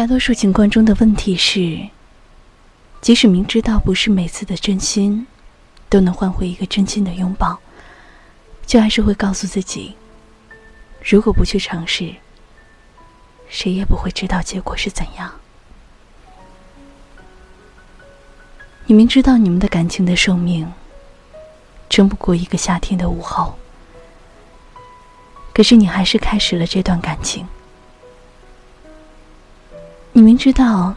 大多数情况中的问题是，即使明知道不是每次的真心都能换回一个真心的拥抱，却还是会告诉自己，如果不去尝试，谁也不会知道结果是怎样。你明知道你们的感情的寿命撑不过一个夏天的午后，可是你还是开始了这段感情。你明知道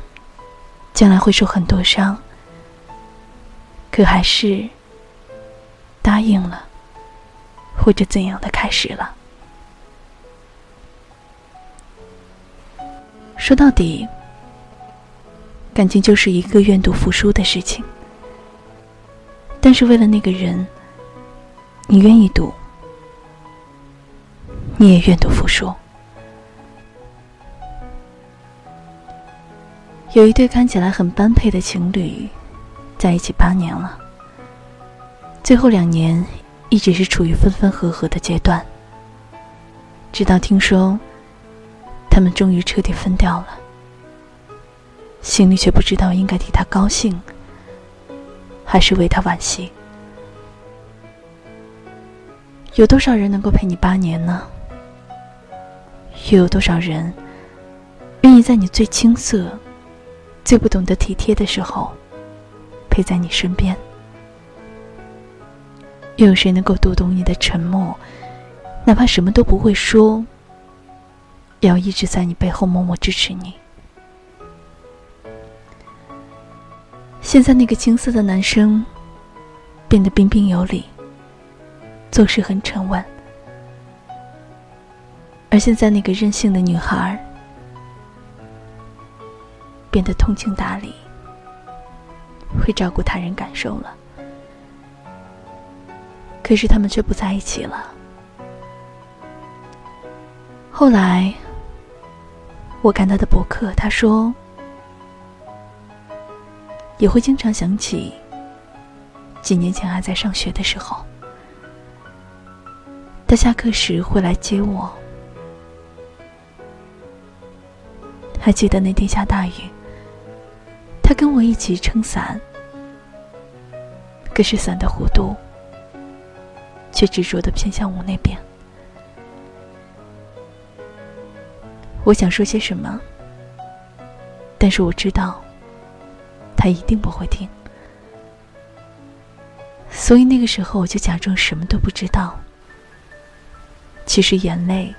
将来会受很多伤，可还是答应了，或者怎样的开始了。说到底，感情就是一个愿赌服输的事情。但是为了那个人，你愿意赌，你也愿赌服输。有一对看起来很般配的情侣，在一起八年了。最后两年一直是处于分分合合的阶段，直到听说他们终于彻底分掉了，心里却不知道应该替他高兴，还是为他惋惜。有多少人能够陪你八年呢？又有多少人愿意在你最青涩？最不懂得体贴的时候，陪在你身边。又有谁能够读懂你的沉默？哪怕什么都不会说，也要一直在你背后默默支持你。现在那个青涩的男生，变得彬彬有礼，做事很沉稳；而现在那个任性的女孩。变得通情达理，会照顾他人感受了。可是他们却不在一起了。后来，我看他的博客，他说也会经常想起几年前还在上学的时候，他下课时会来接我。还记得那天下大雨。他跟我一起撑伞，可是伞的弧度却执着的偏向我那边。我想说些什么，但是我知道他一定不会听，所以那个时候我就假装什么都不知道。其实眼泪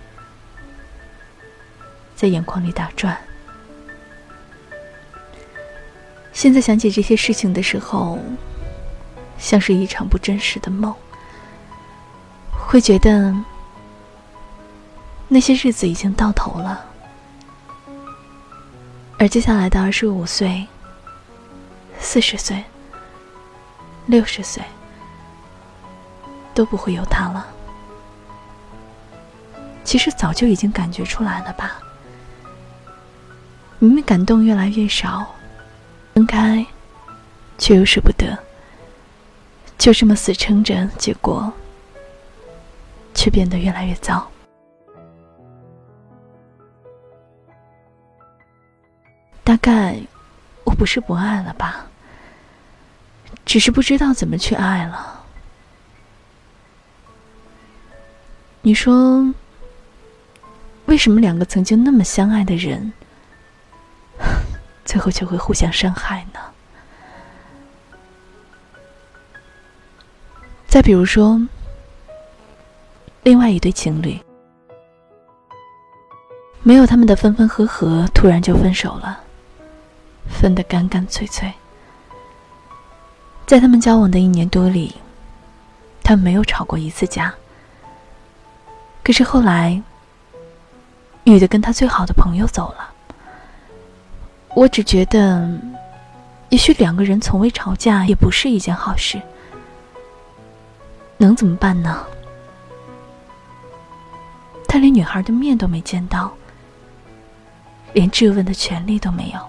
在眼眶里打转。现在想起这些事情的时候，像是一场不真实的梦，会觉得那些日子已经到头了，而接下来的二十五岁、四十岁、六十岁都不会有他了。其实早就已经感觉出来了吧？明明感动越来越少。分开，却又舍不得，就这么死撑着，结果却变得越来越糟。大概我不是不爱了吧，只是不知道怎么去爱了。你说，为什么两个曾经那么相爱的人？最后就会互相伤害呢。再比如说，另外一对情侣，没有他们的分分合合，突然就分手了，分得干干脆脆。在他们交往的一年多里，他们没有吵过一次架。可是后来，女的跟他最好的朋友走了。我只觉得，也许两个人从未吵架也不是一件好事。能怎么办呢？他连女孩的面都没见到，连质问的权利都没有。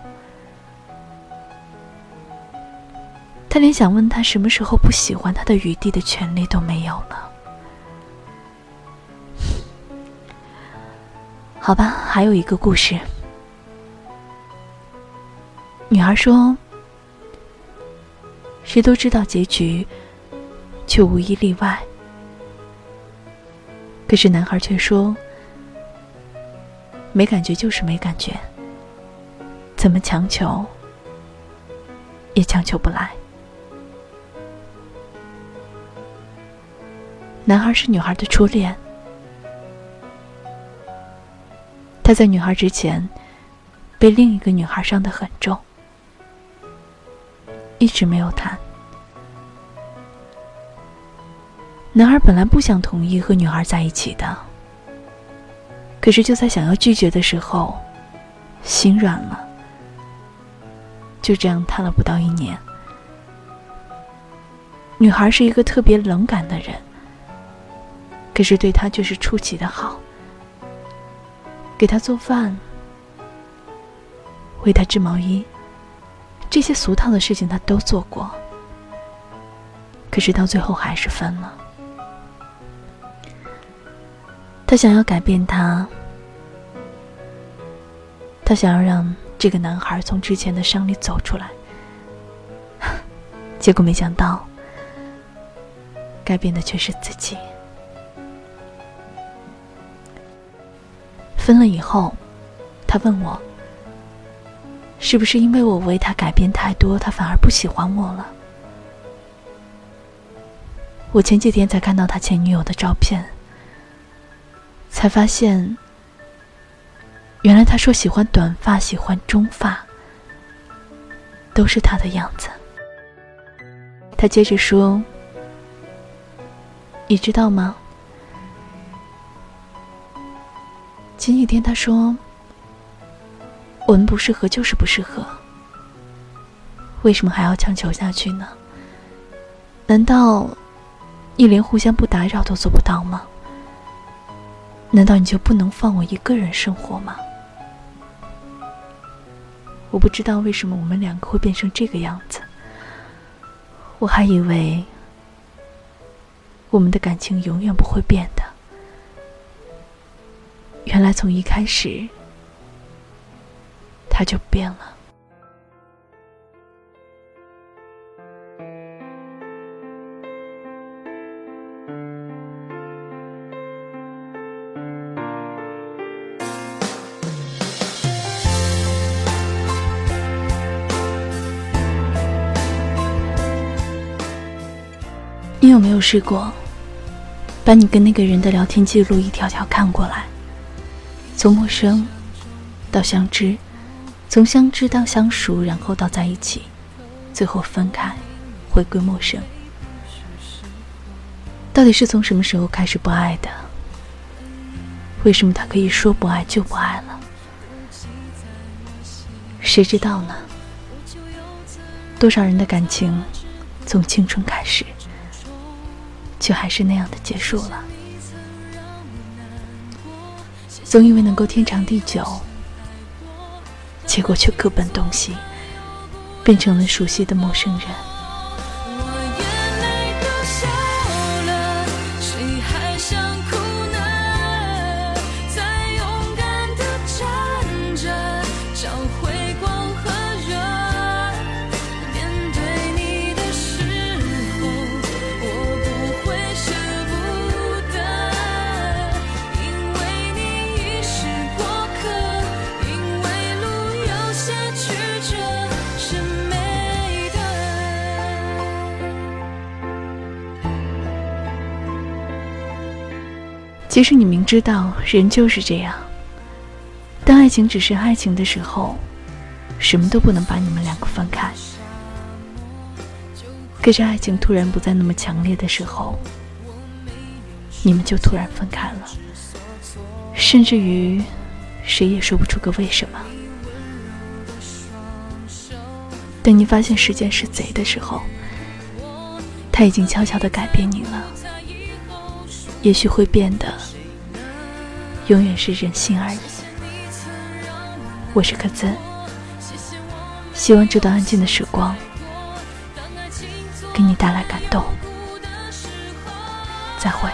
他连想问他什么时候不喜欢他的余地的权利都没有了。好吧，还有一个故事。女孩说：“谁都知道结局，却无一例外。”可是男孩却说：“没感觉就是没感觉，怎么强求，也强求不来。”男孩是女孩的初恋，他在女孩之前被另一个女孩伤得很重，一直没有谈。男孩本来不想同意和女孩在一起的，可是就在想要拒绝的时候，心软了。就这样谈了不到一年，女孩是一个特别冷感的人。可是对他却是出奇的好，给他做饭，为他织毛衣，这些俗套的事情他都做过。可是到最后还是分了。他想要改变他，他想要让这个男孩从之前的伤里走出来，结果没想到，改变的却是自己。分了以后，他问我：“是不是因为我为他改变太多，他反而不喜欢我了？”我前几天才看到他前女友的照片，才发现，原来他说喜欢短发、喜欢中发，都是他的样子。他接着说：“你知道吗？”前几天他说：“我们不适合，就是不适合。为什么还要强求下去呢？难道你连互相不打扰都做不到吗？难道你就不能放我一个人生活吗？我不知道为什么我们两个会变成这个样子。我还以为我们的感情永远不会变的。”原来从一开始，他就变了。你有没有试过，把你跟那个人的聊天记录一条条看过来？从陌生到相知，从相知到相熟，然后到在一起，最后分开，回归陌生。到底是从什么时候开始不爱的？为什么他可以说不爱就不爱了？谁知道呢？多少人的感情从青春开始，却还是那样的结束了。总以为能够天长地久，结果却各奔东西，变成了熟悉的陌生人。其实你明知道人就是这样，当爱情只是爱情的时候，什么都不能把你们两个分开。可是爱情突然不再那么强烈的时候，你们就突然分开了，甚至于谁也说不出个为什么。等你发现时间是贼的时候，他已经悄悄的改变你了。也许会变得，永远是人性而已。我是可曾，希望这段安静的时光给你带来感动。再会。